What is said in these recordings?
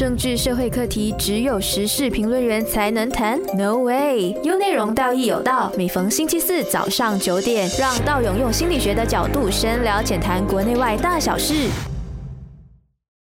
政治社会课题只有时事评论员才能谈？No way！有内容，道义有道。每逢星期四早上九点，让道勇用心理学的角度深聊浅谈国内外大小事。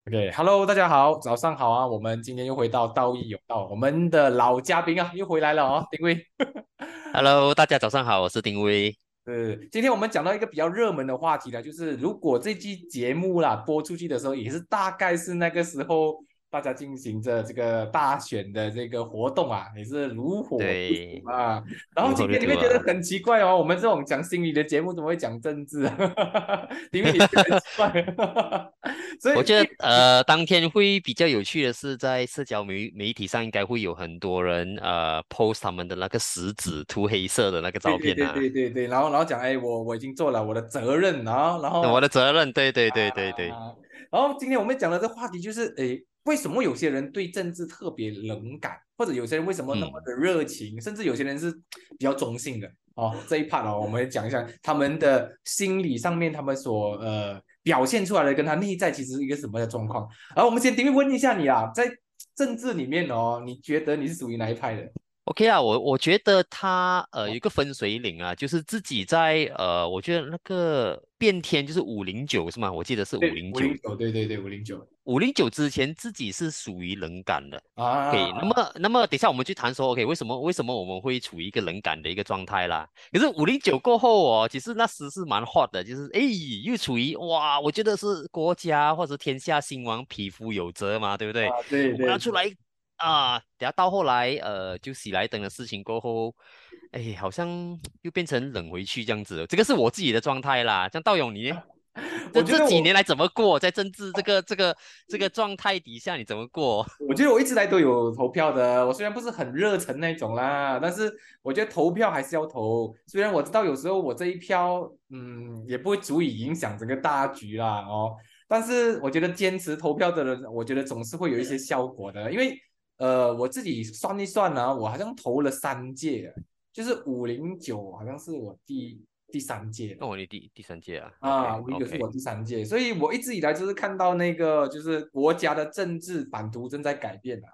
OK，Hello，大家好，早上好啊！我们今天又回到道义有道，我们的老嘉宾啊又回来了哦，丁威。Hello，大家早上好，我是丁威。呃，今天我们讲到一个比较热门的话题呢，就是如果这期节目啦播出去的时候，也是大概是那个时候。大家进行着这个大选的这个活动啊，也是如火如荼啊。然后今天你会觉得很奇怪哦，我们这种讲心理的节目怎么会讲政治啊？因为你很奇怪。所以我觉得呃，当天会比较有趣的是，在社交媒媒体上应该会有很多人呃 post 他们的那个食指涂黑色的那个照片啊。对对对对，然后然后讲哎，我我已经做了我的责任啊，然后我的责任，对对对对对。然后今天我们讲的这话题就是哎。为什么有些人对政治特别冷感，或者有些人为什么那么的热情，甚至有些人是比较中性的哦？这一 part 哦，我们讲一下他们的心理上面，他们所呃表现出来的跟他内在其实是一个什么的状况。然后我们先定问一下你啊，在政治里面哦，你觉得你是属于哪一派的？OK 啊，我我觉得他呃有一个分水岭啊，就是自己在呃，我觉得那个变天就是五零九是吗？我记得是五零九，对对对，五零九，五零九之前自己是属于冷感的啊。OK，那么那么等下我们去谈说 OK，为什么为什么我们会处于一个冷感的一个状态啦？可是五零九过后哦，其实那时是蛮 hot 的，就是哎又处于哇，我觉得是国家或者天下兴亡，匹夫有责嘛，对不对？对对，拿出来。啊，等下到后来，呃，就喜来登的事情过后，哎，好像又变成冷回去这样子。这个是我自己的状态啦。像道勇，你 这这几年来怎么过？在政治这个这个这个状态底下，你怎么过？我觉得我一直来都有投票的。我虽然不是很热忱那种啦，但是我觉得投票还是要投。虽然我知道有时候我这一票，嗯，也不会足以影响整个大局啦，哦，但是我觉得坚持投票的人，我觉得总是会有一些效果的，因为。呃，我自己算一算呢，我好像投了三届，就是五零九，好像是我第第三届。那我你第第三届啊？啊，五零九是我第三届，所以我一直以来就是看到那个，就是国家的政治版图正在改变啊。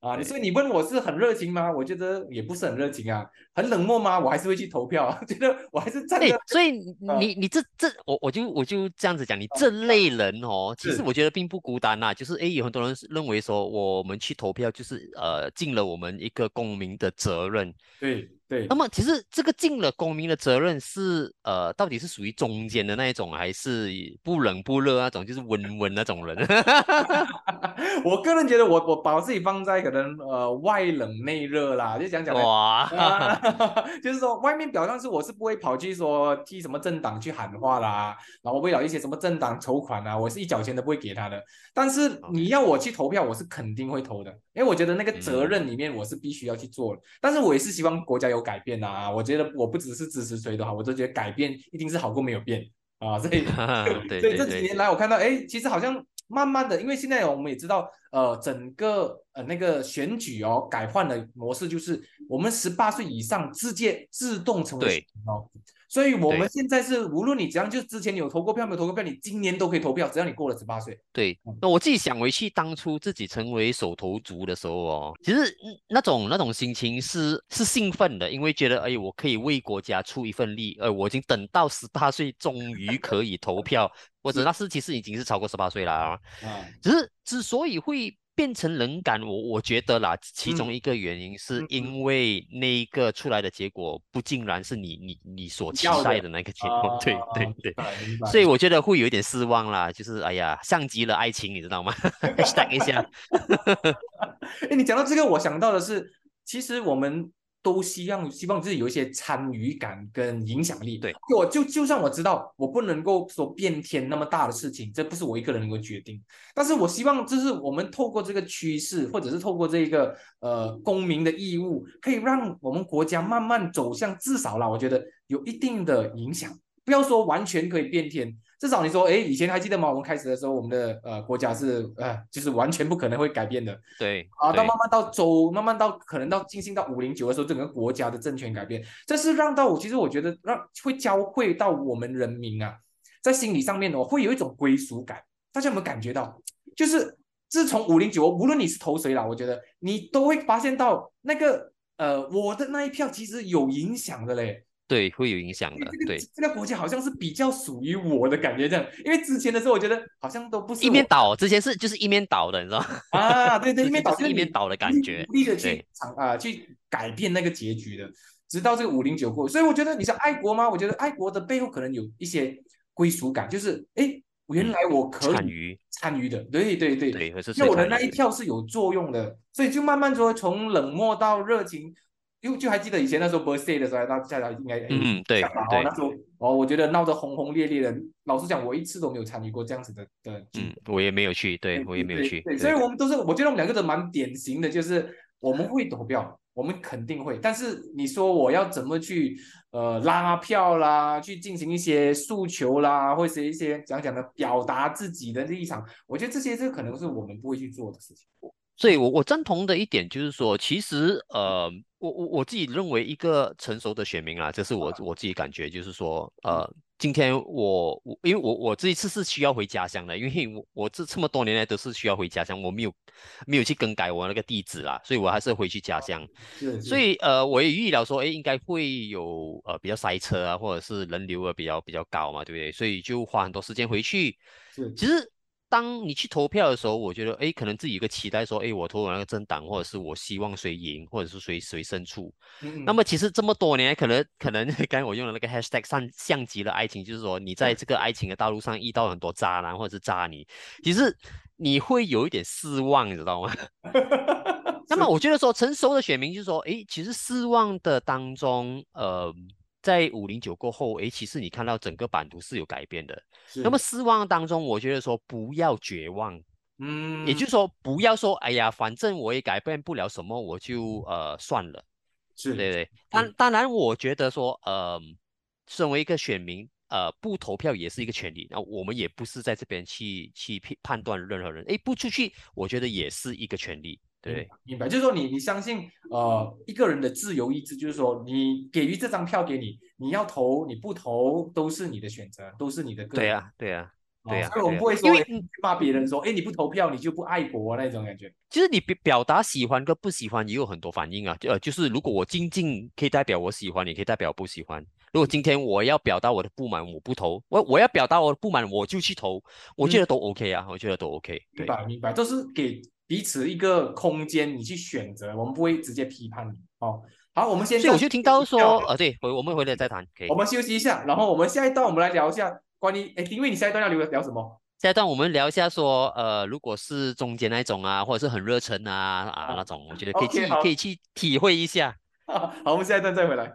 啊，所以你问我是很热情吗？我觉得也不是很热情啊，很冷漠吗？我还是会去投票，觉得我还是站在。所以你你这这我我就我就这样子讲，你这类人哦，其实我觉得并不孤单呐，就是诶，有很多人认为说我们去投票就是呃尽了我们一个公民的责任。对。对，那么其实这个尽了公民的责任是呃，到底是属于中间的那一种，还是不冷不热那种，就是温温那种人？我个人觉得，我我把自己放在可能呃外冷内热啦，就讲讲哇，就是说外面表上是我是不会跑去说替什么政党去喊话啦，然后为了一些什么政党筹款啊，我是一角钱都不会给他的。但是你要我去投票，我是肯定会投的，因为我觉得那个责任里面我是必须要去做的。但是我也是希望国家有。改变啊！我觉得我不只是支持谁都好，我都觉得改变一定是好过没有变啊！所以，所以这几年来我看到，哎，其实好像慢慢的，因为现在我们也知道，呃，整个呃那个选举哦改换的模式就是我们十八岁以上直接自动成为哦。所以我们现在是，无论你怎样，就之前你有投过票没有投过票，你今年都可以投票，只要你过了十八岁。对，那我自己想回去，当初自己成为手头族的时候哦，其实那种那种心情是是兴奋的，因为觉得哎，我可以为国家出一份力，呃，我已经等到十八岁，终于可以投票，或者那是其实已经是超过十八岁了啊。啊，只是之所以会。变成冷感，我我觉得啦，其中一个原因是因为那一个出来的结果不竟然是你你你所期待的那个结果，对对对，所以我觉得会有一点失望啦，就是哎呀，像极了爱情，你知道吗？等一下，哎，你讲到这个，我想到的是，其实我们。都希望希望自己有一些参与感跟影响力。对，我就就算我知道我不能够说变天那么大的事情，这不是我一个人能够决定。但是我希望就是我们透过这个趋势，或者是透过这个呃公民的义务，可以让我们国家慢慢走向至少啦，我觉得有一定的影响。不要说完全可以变天。至少你说，哎，以前还记得吗？我们开始的时候，我们的呃国家是呃，就是完全不可能会改变的。对啊，到慢慢到州，慢慢到可能到进行到五零九的时候，整个国家的政权改变，这是让到我，其实我觉得让会教会到我们人民啊，在心理上面哦，会有一种归属感。大家有没有感觉到？就是自从五零九，无论你是投谁啦，我觉得你都会发现到那个呃，我的那一票其实有影响的嘞。对，会有影响的。对，这个国家好像是比较属于我的感觉这样，因为之前的时候我觉得好像都不是一面倒，之前是就是一面倒的，你知道吗？啊，对对，一面倒是一面倒的感觉，努力的去啊去改变那个结局的，直到这个五零九过，所以我觉得你是爱国吗？我觉得爱国的背后可能有一些归属感，就是哎，原来我可以参与参与的，对对对，对，那我的那一票是有作用的，所以就慢慢说从冷漠到热情。就就还记得以前那时候 birthday 的时候，大家应该嗯对对，那时候哦，我觉得闹得轰轰烈烈的。老实讲，我一次都没有参与过这样子的的。嗯，我也没有去，对我也没有去。对，所以我们都是，我觉得我们两个都蛮典型的，就是我们会投票，我们肯定会。但是你说我要怎么去呃拉票啦，去进行一些诉求啦，或者一些讲讲的表达自己的立场，我觉得这些这可能是我们不会去做的事情。所以，我我赞同的一点就是说，其实呃。我我我自己认为，一个成熟的选民啊，这是我我自己感觉，就是说，呃，今天我我因为我我这一次是需要回家乡的，因为我我这这么多年来都是需要回家乡，我没有没有去更改我那个地址啦，所以我还是回去家乡。所以呃，我也预料说，哎，应该会有呃比较塞车啊，或者是人流啊比较比较高嘛，对不对？所以就花很多时间回去。其实。当你去投票的时候，我觉得，哎，可能自己有个期待，说，哎，我投我那个政党，或者是我希望谁赢，或者是谁谁胜出。那么其实这么多年，可能可能 刚才我用的那个 hashtag 上像极了爱情，就是说你在这个爱情的道路上遇到很多渣男或者是渣女，其实你会有一点失望，你知道吗？那么我觉得说成熟的选民就是说，哎，其实失望的当中，呃。在五零九过后，哎，其实你看到整个版图是有改变的。那么失望当中，我觉得说不要绝望，嗯，也就是说不要说，哎呀，反正我也改变不了什么，我就呃算了。是对对。当当然，我觉得说，呃，身为一个选民，呃，不投票也是一个权利。那我们也不是在这边去去判断任何人，哎，不出去，我觉得也是一个权利。对，明白，就是说你你相信呃一个人的自由意志，就是说你给予这张票给你，你要投你不投都是你的选择，都是你的个人。对呀，对呀，对呀。所以我们不会说骂别人说，哎你不投票你就不爱国那种感觉。其实你表表达喜欢跟不喜欢也有很多反应啊，呃就是如果我静静可以代表我喜欢，也可以代表不喜欢。如果今天我要表达我的不满，我不投，我我要表达我的不满，我就去投，我觉得都 OK 啊，我觉得都 OK。明白明白，都是给。彼此一个空间，你去选择，我们不会直接批判你。哦，好，我们先。所以我就听到说，呃，对，回我们回来再谈。可以我们休息一下，然后我们下一段我们来聊一下关于，哎，因为你下一段要聊聊什么？下一段我们聊一下说，呃，如果是中间那种啊，或者是很热忱啊啊那种，我觉得可以去可以去体会一下。好，我们下一段再回来。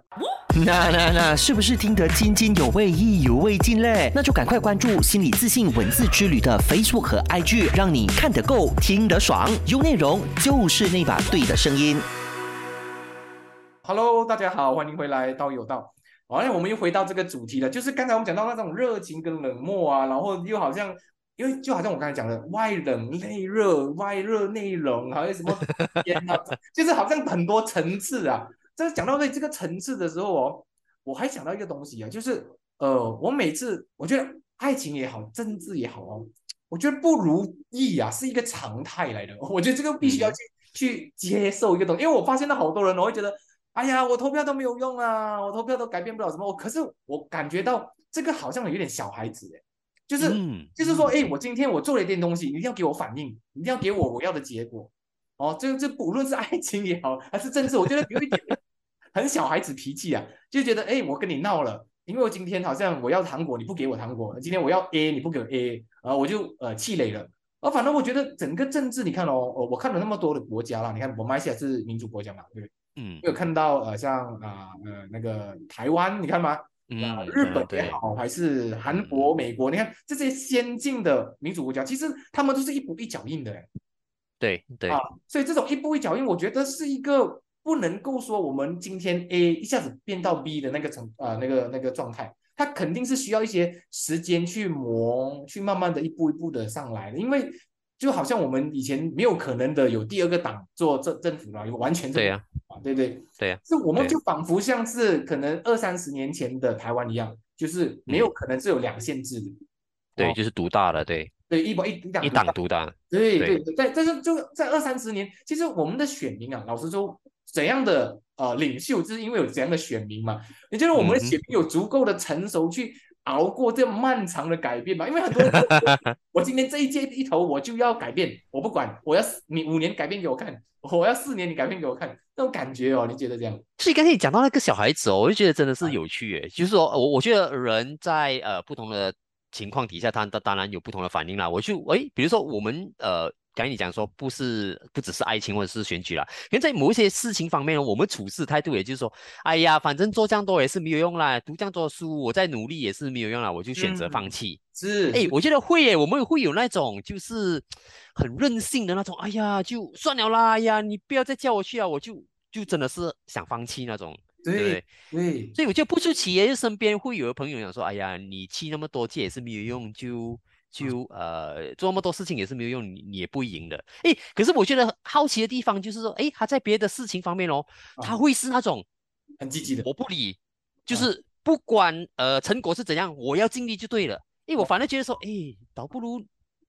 那那那，是不是听得津津有味、意犹未尽嘞？那就赶快关注“心理自信文字之旅”的 Facebook 和 IG，让你看得够、听得爽，有内容就是那把对的声音。Hello，大家好，欢迎回来到有道。好，那我们又回到这个主题了，就是刚才我们讲到那种热情跟冷漠啊，然后又好像，因为就好像我刚才讲的外冷内热、外热内冷，还有什么天呐，就是好像很多层次啊。在讲到对这个层次的时候哦，我还想到一个东西啊，就是呃，我每次我觉得爱情也好，政治也好哦，我觉得不如意啊是一个常态来的。我觉得这个必须要去去接受一个东西，因为我发现了好多人，我会觉得，哎呀，我投票都没有用啊，我投票都改变不了什么。我可是我感觉到这个好像有点小孩子哎，就是就是说，哎，我今天我做了一件东西，你一定要给我反应，一定要给我我要的结果。哦，这这不论是爱情也好，还是政治，我觉得有一点。很小孩子脾气啊，就觉得哎，我跟你闹了，因为我今天好像我要糖果，你不给我糖果；今天我要 A，你不给我 A，啊，我就呃气馁了。而反正我觉得整个政治，你看哦，我我看了那么多的国家啦，你看马来西亚是民主国家嘛，对不对？嗯。有看到呃像啊呃那个台湾，你看吗？嗯。日本也好，还是韩国、美国，你看这些先进的民主国家，其实他们都是一步一脚印的。对对。啊，所以这种一步一脚印，我觉得是一个。不能够说我们今天 A 一下子变到 B 的那个程啊，那个那个状态，它肯定是需要一些时间去磨，去慢慢的一步一步的上来的。因为就好像我们以前没有可能的有第二个党做政政府了，有完全对呀，啊对对？对呀，是我们就仿佛像是可能二三十年前的台湾一样，就是没有可能是有两县制的，对，就是独大的，对。对，一一一党独大，对对对，在但是就在二三十年，其实我们的选民啊，老实说，怎样的呃领袖，就是因为有怎样的选民嘛？你觉得我们的选民有足够的成熟去熬过这漫长的改变吗？因为很多人，我今天这一届一头我就要改变，我不管，我要你五年改变给我看，我要四年你改变给我看，那种感觉哦，你觉得这样？所以刚才你讲到那个小孩子哦，我就觉得真的是有趣耶，就是说我我觉得人在呃不同的。情况底下，他当当然有不同的反应啦。我就诶，比如说我们呃，刚才你讲说不是不只是爱情或者是选举啦，因为在某一些事情方面呢，我们处事态度也就是说，哎呀，反正做这样多也是没有用啦，读这样多书，我再努力也是没有用啦，我就选择放弃。是，哎，我觉得会耶，我们会有那种就是很任性的那种，哎呀，就算了啦，哎呀，你不要再叫我去啊，我就就真的是想放弃那种。对对，所以我觉得不出奇耶，身边会有的朋友讲说，哎呀，你去那么多届也是没有用，就就呃做那么多事情也是没有用，你你也不会赢的。哎，可是我觉得好奇的地方就是说，哎，他在别的事情方面哦，他会是那种很积极的，我不理，就是不管呃成果是怎样，我要尽力就对了。哎，我反而觉得说，哎，倒不如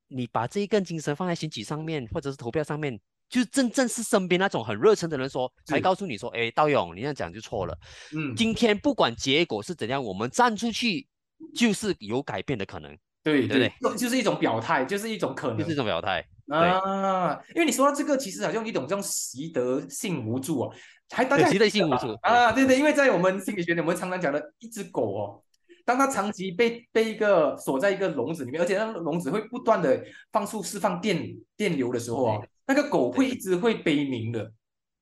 你把这一根精神放在选举上面，或者是投票上面。就是真正是身边那种很热忱的人说，才告诉你说，哎，道勇，你这样讲就错了。嗯，今天不管结果是怎样，我们站出去就是有改变的可能。对对对，就是一种表态，就是一种可能，就是一种表态。啊，因为你说到这个，其实好像一种这种习得性无助哦，还大家习得性无助啊，对。对，因为在我们心理学里，我们常常讲的一只狗哦，当它长期被被一个锁在一个笼子里面，而且那笼子会不断的放出释放电电流的时候啊。那个狗会一直会悲鸣的，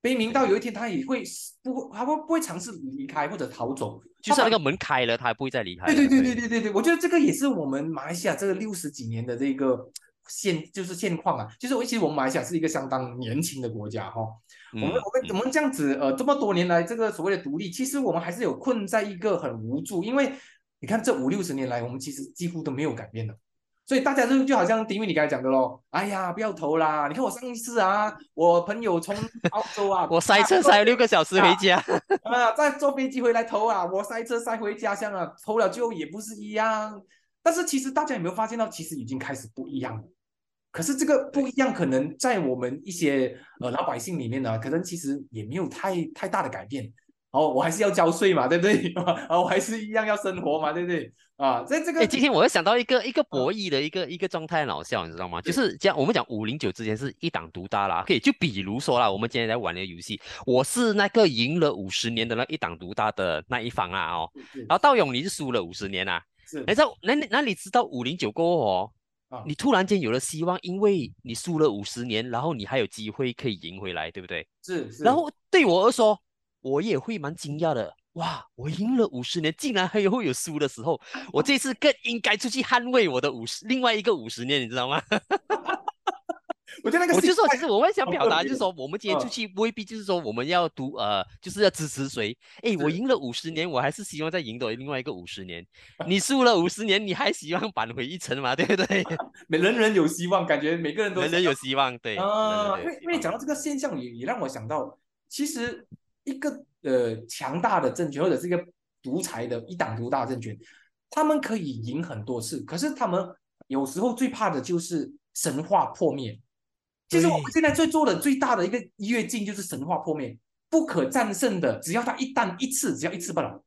悲鸣到有一天他也会不，他会不会尝试离开或者逃走？就是那个门开了，他还不会再离开。对对对对对对对，我觉得这个也是我们马来西亚这个六十几年的这个现就是现况啊。就是我其实我们马来西亚是一个相当年轻的国家哈，我们我们我们这样子呃这么多年来这个所谓的独立，其实我们还是有困在一个很无助，因为你看这五六十年来，我们其实几乎都没有改变的。所以大家就就好像丁宇你刚才讲的喽，哎呀，不要投啦！你看我上一次啊，我朋友从澳洲啊，我塞车塞六个小时回家，啊，再坐飞机回来投啊，我塞车塞回家乡啊，投了就也不是一样。但是其实大家有没有发现到，其实已经开始不一样了。可是这个不一样，可能在我们一些呃老百姓里面呢，可能其实也没有太太大的改变。哦，我还是要交税嘛，对不对？啊，我还是一样要生活嘛，对不对？啊，在这个，哎，今天我又想到一个一个博弈的一个一个状态，老笑，你知道吗？就是这样，我们讲五零九之前是一党独大啦，可以，就比如说啦，我们今天在玩那个游戏，我是那个赢了五十年的那一党独大的那一方啊，哦，然后道勇你是输了五十年啊，是，你知道，那那你知道五零九过后哦，你突然间有了希望，因为你输了五十年，然后你还有机会可以赢回来，对不对？是，是，然后对我而说。我也会蛮惊讶的，哇！我赢了五十年，竟然还会有输的时候，我这次更应该出去捍卫我的五十另外一个五十年，你知道吗？我觉得那个，我就说，其实我们想表达就是说，我们今天出去未必就是说我们要读呃，就是要支持谁。哎，我赢了五十年，我还是希望再赢得另外一个五十年。你输了五十年，你还希望扳回一城嘛？对不对？每人人有希望，感觉每个人都人人有希望。对啊，因为因为讲到这个现象，也也让我想到，其实。一个呃强大的政权，或者是一个独裁的一党独大政权，他们可以赢很多次，可是他们有时候最怕的就是神话破灭。其实我们现在最做的最大的一个跃进就是神话破灭，不可战胜的，只要他一旦一次，只要一次不了，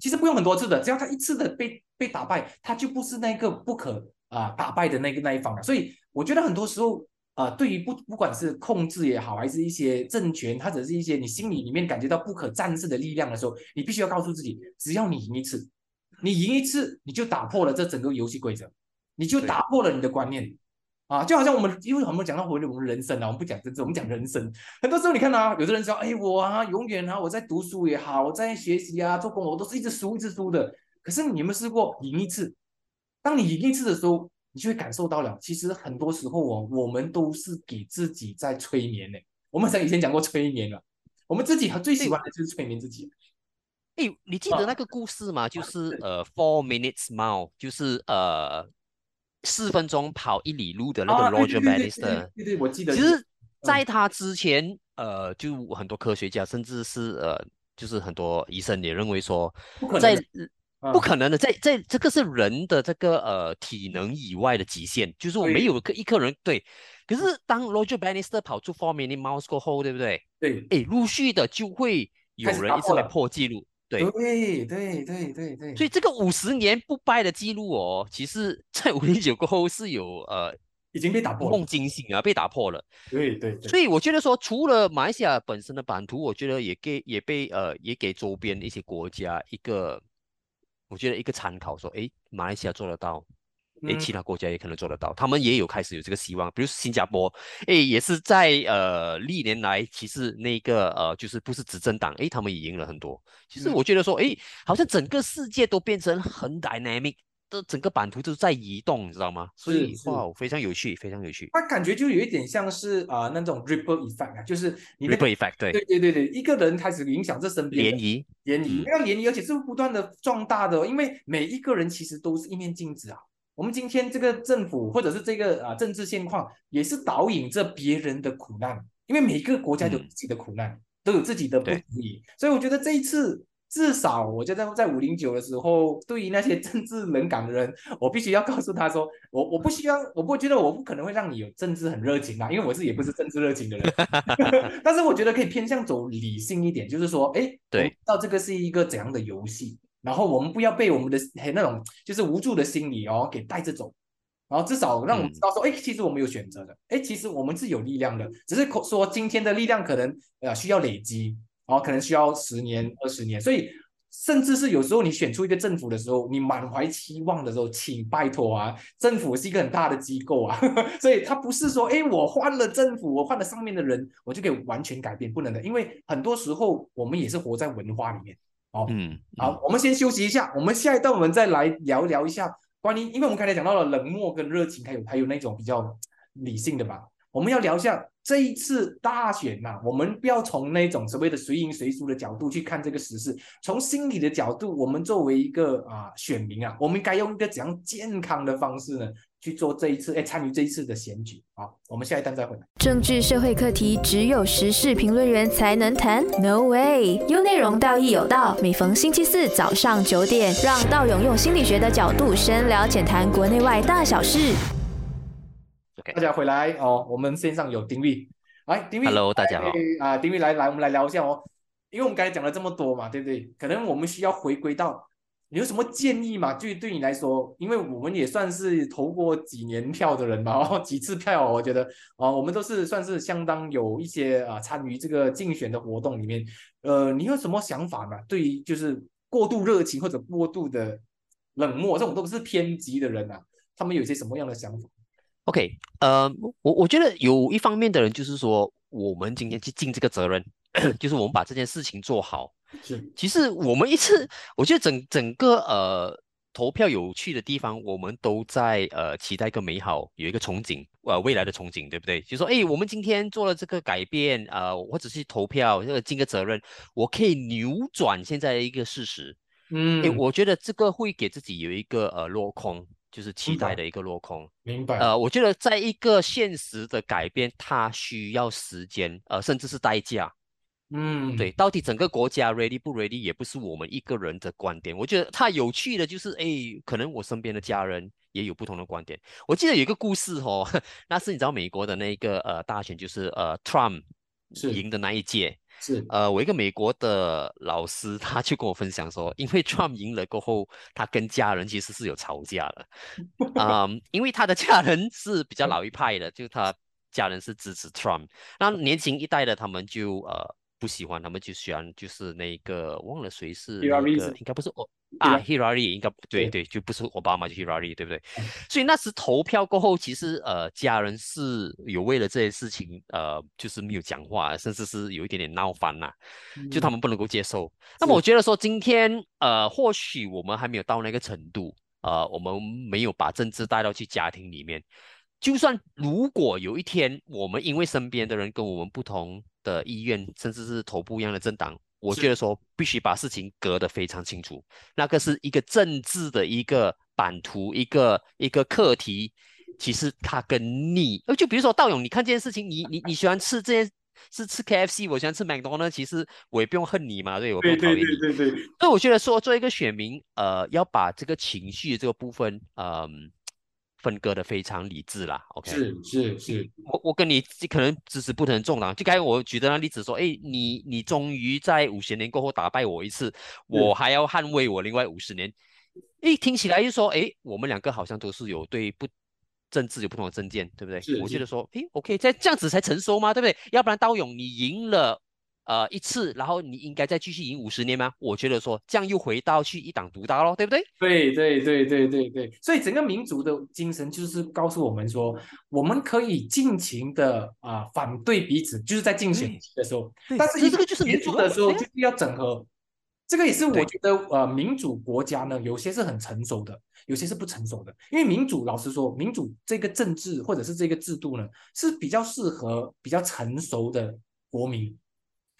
其实不用很多次的，只要他一次的被被打败，他就不是那个不可啊打败的那个那一方了。所以我觉得很多时候。啊，对于不不管是控制也好，还是一些政权，或者是一些你心里里面感觉到不可战胜的力量的时候，你必须要告诉自己，只要你赢一次，你赢一次，你就打破了这整个游戏规则，你就打破了你的观念啊！就好像我们因为我们讲到回我们人生啊，我们不讲政治，我们讲人生。很多时候你看啊，有的人说，哎，我啊，永远啊，我在读书也好，我在学习啊，做工，我都是一直输，一直输的。可是你有没有试过赢一次？当你赢一次的时候。你就会感受到了，其实很多时候哦，我们都是给自己在催眠呢。我们在以前讲过催眠了，我们自己最喜欢的就是催眠自己。哎，你记得那个故事吗？就是呃，Four Minutes Mile，就是呃，四分钟跑一里路的那个 Roger Bannister。对对，我记得。其实，在他之前，呃，就很多科学家，甚至是呃，就是很多医生也认为说，在不可能的，在在这个是人的这个呃体能以外的极限，就是我没有个一个人对。可是当 Roger Bannister 跑出 Four Minute Mouse 过后，对不对？对，哎，陆续的就会有人一直来破纪录。对对对对对对。所以这个五十年不败的记录哦，其实在五零九过后是有呃已经被打破，梦惊醒啊，被打破了。对对。所以我觉得说，除了马来西亚本身的版图，我觉得也给也被呃也给周边的一些国家一个，我觉得一个参考，说哎，马来西亚做得到。诶，其他国家也可能做得到，他们也有开始有这个希望。比如新加坡，诶，也是在呃历年来，其实那个呃就是不是执政党，诶，他们也赢了很多。其实我觉得说，诶，好像整个世界都变成很 dynamic 的，整个版图都在移动，你知道吗？所以哇，非常有趣，非常有趣。它感觉就有一点像是啊那种 ripple effect 啊，就是 ripple effect，对对对对对，一个人开始影响这身边涟漪，涟漪，要涟漪，而且是不断的壮大的，因为每一个人其实都是一面镜子啊。我们今天这个政府或者是这个啊政治现况，也是导引着别人的苦难，因为每个国家有自己的苦难，都有自己的不如意，所以我觉得这一次至少，我觉得在五零九的时候，对于那些政治冷感的人，我必须要告诉他说，我我不希望，我不觉得我不可能会让你有政治很热情啊，因为我自己也不是政治热情的人，但是我觉得可以偏向走理性一点，就是说，哎，对，知道这个是一个怎样的游戏。然后我们不要被我们的那种就是无助的心理哦给带着走，然后至少让我们知道说，哎，其实我们有选择的，哎，其实我们是有力量的，只是说今天的力量可能呃需要累积，哦，可能需要十年二十年，所以甚至是有时候你选出一个政府的时候，你满怀期望的时候，请拜托啊，政府是一个很大的机构啊，所以它不是说，哎，我换了政府，我换了上面的人，我就可以完全改变，不能的，因为很多时候我们也是活在文化里面。哦，嗯，好，我们先休息一下，我们下一段我们再来聊聊一下关于，因为我们刚才讲到了冷漠跟热情，还有还有那种比较理性的吧，我们要聊一下这一次大选呐，我们不要从那种所谓的谁赢谁输的角度去看这个时事，从心理的角度，我们作为一个啊选民啊，我们该用一个怎样健康的方式呢？去做这一次，哎，参与这一次的选举啊！我们下一单再回来。政治社会课题只有时事评论员才能谈？No way！有内容，道义有道。每逢星期四早上九点，让道勇用心理学的角度深聊浅谈国内外大小事。大家回来哦，我们线上有丁力，来，丁力，Hello，大家好啊，丁力来来，我们来聊一下哦，因为我们刚才讲了这么多嘛，对不对？可能我们需要回归到。你有什么建议嘛？就对你来说，因为我们也算是投过几年票的人嘛，哦，几次票，我觉得啊，我们都是算是相当有一些啊参与这个竞选的活动里面。呃，你有什么想法呢？对于就是过度热情或者过度的冷漠，这种都不是偏激的人啊，他们有些什么样的想法？OK，呃，我我觉得有一方面的人就是说，我们今天去尽这个责任，就是我们把这件事情做好。是，其实我们一次，我觉得整整个呃投票有趣的地方，我们都在呃期待一个美好，有一个憧憬，呃未来的憧憬，对不对？就说哎，我们今天做了这个改变，呃，或者是投票，这个尽个责任，我可以扭转现在的一个事实。嗯，哎，我觉得这个会给自己有一个呃落空，就是期待的一个落空。明白。呃，我觉得在一个现实的改变，它需要时间，呃，甚至是代价。嗯，对，到底整个国家 ready 不 ready 也不是我们一个人的观点。我觉得它有趣的就是，哎，可能我身边的家人也有不同的观点。我记得有一个故事哦，那是你知道美国的那个呃大选，就是呃 Trump 赢的那一届，是。呃我一个美国的老师，他就跟我分享说，因为 Trump 赢了过后，他跟家人其实是有吵架了，啊，因为他的家人是比较老一派的，就他家人是支持 Trump，那年轻一代的他们就呃。不喜欢他们就喜欢就是那个忘了谁是那个应该不是我啊 Hillary 应该对对就不是奥巴马就 Hillary 对不对？所以那时投票过后，其实呃家人是有为了这些事情呃就是没有讲话，甚至是有一点点闹翻了，就他们不能够接受。那么我觉得说今天呃或许我们还没有到那个程度，呃我们没有把政治带到去家庭里面。就算如果有一天我们因为身边的人跟我们不同的意愿，甚至是投不一样的政党，我觉得说必须把事情隔得非常清楚。那个是一个政治的一个版图，一个一个课题。其实它跟你，呃，就比如说道勇，你看这件事情，你你你喜欢吃这些是吃 KFC，我喜欢吃麦当劳，其实我也不用恨你嘛，对我不用讨厌你。对对对对。所以我觉得说，作为一个选民，呃，要把这个情绪这个部分，嗯。分割的非常理智啦，OK，是是是，我我跟你可能支持不同政党，就刚才我举的那例子说，哎，你你终于在五十年过后打败我一次，我还要捍卫我另外五十年，一，听起来就说，哎，我们两个好像都是有对不政治有不同的政见，对不对？我觉得说，哎，OK，在这样子才成熟吗？对不对？要不然刀勇你赢了。呃，一次，然后你应该再继续赢五十年吗？我觉得说这样又回到去一党独大咯，对不对？对对对对对对，所以整个民族的精神就是告诉我们说，我们可以尽情的啊反对彼此，就是在竞选的时候，但是这个就是民主的时候就是要整合。这个也是我觉得呃，民主国家呢，有些是很成熟的，有些是不成熟的。因为民主，老实说，民主这个政治或者是这个制度呢，是比较适合比较成熟的国民。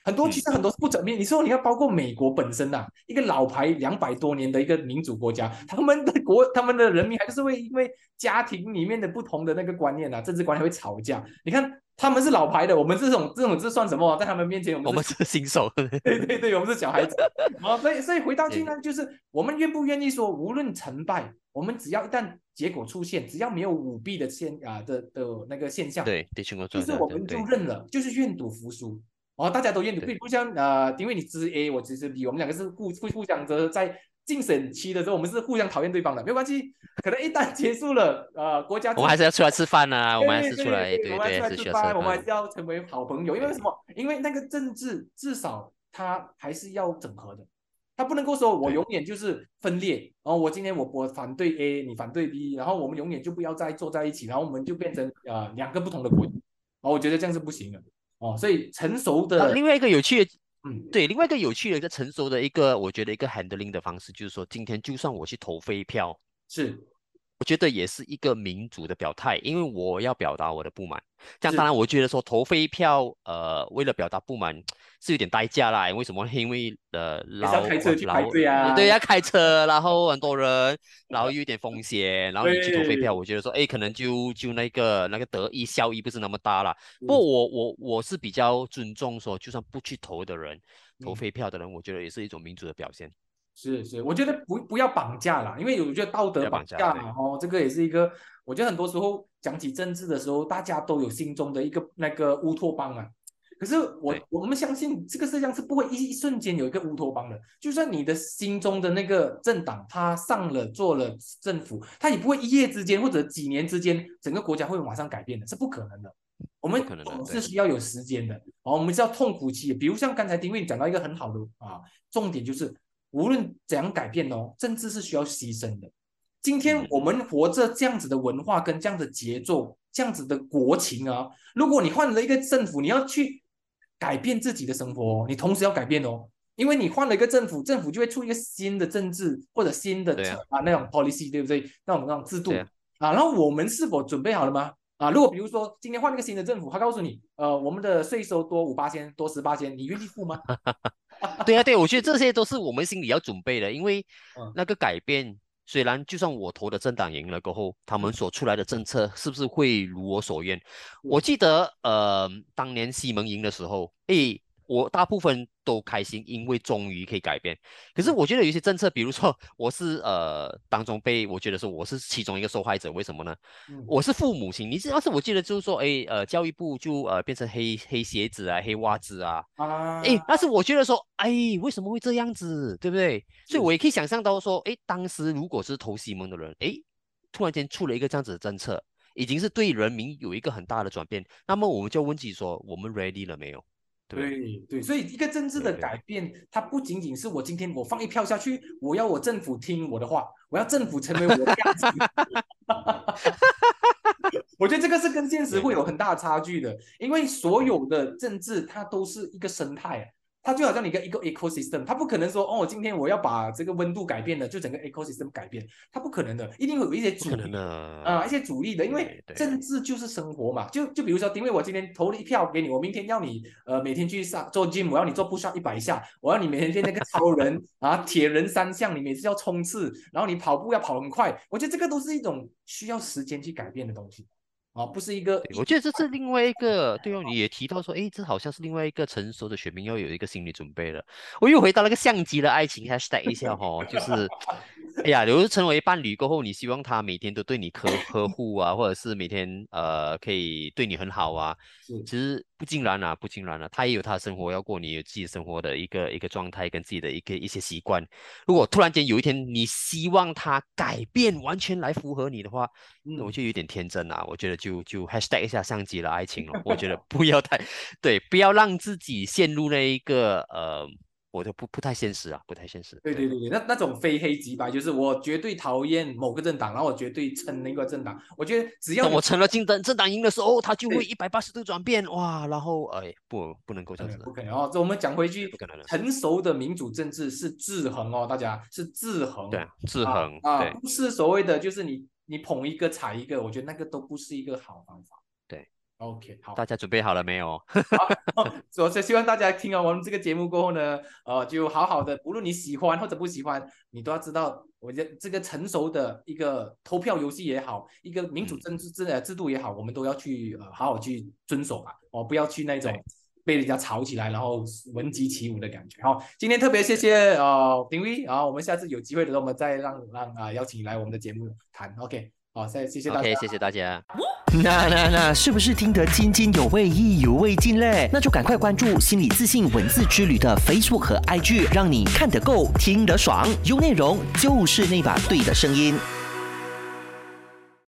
很多其实很多是不整面。你说你要包括美国本身呐，一个老牌两百多年的一个民主国家，他们的国他们的人民还是会因为家庭里面的不同的那个观念呐，政治观念会吵架。你看他们是老牌的，我们这种这种这算什么？在他们面前，我们我们是新手。对对对，我们是小孩子。啊，所以所以回到去呢，就是我们愿不愿意说，无论成败，我们只要一旦结果出现，只要没有舞弊的现啊的的那个现象，对，就是我们就认了，就是愿赌服输。哦，大家都愿意，不像呃，因为你支 A，我支持 B，我们两个是互互互相的，在竞选期的时候，我们是互相讨厌对方的，没有关系。可能一旦结束了，呃，国家我们还是要出来吃饭呐，我们还是出来，对对，还是吃饭，我们还是要成为好朋友。因为什么？因为那个政治至少它还是要整合的，他不能够说我永远就是分裂。然后我今天我我反对 A，你反对 B，然后我们永远就不要再坐在一起，然后我们就变成呃两个不同的国。哦，我觉得这样是不行的。哦，所以成熟的另外一个有趣的，嗯，对，另外一个有趣的一个成熟的一个，我觉得一个 handling 的方式，就是说，今天就算我去投飞票，是。我觉得也是一个民主的表态，因为我要表达我的不满。这样当然，我觉得说投废票，呃，为了表达不满是有点代价啦。为什么？因为呃，老老对要开车，然后很多人，然后又有点风险，然后你去投废票，我觉得说，哎，可能就就那个那个得益效益不是那么大了。不过我我我是比较尊重说，就算不去投的人，投废票的人，我觉得也是一种民主的表现。是是，我觉得不不要绑架啦，因为我觉得道德绑架嘛哦，这个也是一个，我觉得很多时候讲起政治的时候，大家都有心中的一个那个乌托邦啊。可是我我们相信这个世界上是不会一一瞬间有一个乌托邦的，就算你的心中的那个政党他上了做了政府，他也不会一夜之间或者几年之间整个国家会马上改变的，是不可能的。我们总是需要有时间的，哦，我们是要痛苦期，比如像刚才丁伟讲到一个很好的啊重点就是。无论怎样改变哦，政治是需要牺牲的。今天我们活着这样子的文化跟这样的节奏，这样子的国情啊，如果你换了一个政府，你要去改变自己的生活，你同时要改变哦，因为你换了一个政府，政府就会出一个新的政治或者新的啊那种 policy，对不对？那种那种制度啊，然后我们是否准备好了吗？啊，如果比如说今天换了一个新的政府，他告诉你，呃，我们的税收多五八千，多十八千，你愿意付吗？对啊，对，我觉得这些都是我们心里要准备的，因为那个改变，虽然就算我投的政党赢了过后，他们所出来的政策是不是会如我所愿？我记得，呃，当年西蒙赢的时候，诶。我大部分都开心，因为终于可以改变。可是我觉得有些政策，比如说我是呃当中被我觉得说我是其中一个受害者，为什么呢？我是父母亲，你是要是我记得就是说，哎呃教育部就呃变成黑黑鞋子啊，黑袜子啊，哎，但是我觉得说，哎为什么会这样子，对不对？所以我也可以想象到说，哎当时如果是投西蒙的人，哎突然间出了一个这样子的政策，已经是对人民有一个很大的转变，那么我们就问自己说，我们 ready 了没有？对对，所以一个政治的改变，它不仅仅是我今天我放一票下去，我要我政府听我的话，我要政府成为我的样子。我觉得这个是跟现实会有很大的差距的，因为所有的政治它都是一个生态。它就好像你一个一个 ecosystem，它不可能说哦，今天我要把这个温度改变了，就整个 ecosystem 改变，它不可能的，一定会有一些阻力。啊，一些阻力的，因为政治就是生活嘛，就就比如说，因为我今天投了一票给你，我明天要你呃每天去上做 gym，我要你做不上一百下，我要你每天练那个超人啊，铁人三项，你每次要冲刺，然后你跑步要跑很快，我觉得这个都是一种需要时间去改变的东西。啊，不是一个。我觉得这是另外一个，对哦，你也提到说，哎，这好像是另外一个成熟的选民要有一个心理准备了。我又回到那个相机的爱情，#hashtag 一下哈，就是，哎呀，如果成为伴侣过后，你希望他每天都对你呵呵护啊，或者是每天呃可以对你很好啊，其实。不尽然啊，不尽然啊，他也有他的生活要过，你有自己生活的一个一个状态跟自己的一个一些习惯。如果突然间有一天你希望他改变，完全来符合你的话，那我就有点天真啊。我觉得就就 hashtag 一下相机的爱情了。我觉得不要太 对，不要让自己陷入那一个呃。我就不不太现实啊，不太现实。对对对对，那那种非黑即白，就是我绝对讨厌某个政党，然后我绝对撑那个政党。我觉得只要我成了竞争政党赢的时候，他就会一百八十度转变哇！然后哎，不不能够这样子，不可能哦。这我们讲回去，不可能成熟的民主政治是制衡哦，大家是制衡，对，制衡啊，不是所谓的就是你你捧一个踩一个，我觉得那个都不是一个好方法。OK，好，大家准备好了没有？好，所以希望大家听完我们这个节目过后呢，呃，就好好的，不论你喜欢或者不喜欢，你都要知道，我觉得这个成熟的一个投票游戏也好，一个民主政治制呃制度也好，我们都要去呃好好去遵守吧，哦，不要去那种被人家吵起来，然后闻鸡起舞的感觉。好，今天特别谢谢呃丁威，然后我们下次有机会的时候，我们再让让啊邀请你来我们的节目谈。OK。好，再谢谢大家，谢谢大家。那那那，是不是听得津津有味、意犹未尽嘞？那就赶快关注“心理自信文字之旅”的 Facebook 和 IG，让你看得够、听得爽，有内容就是那把对的声音。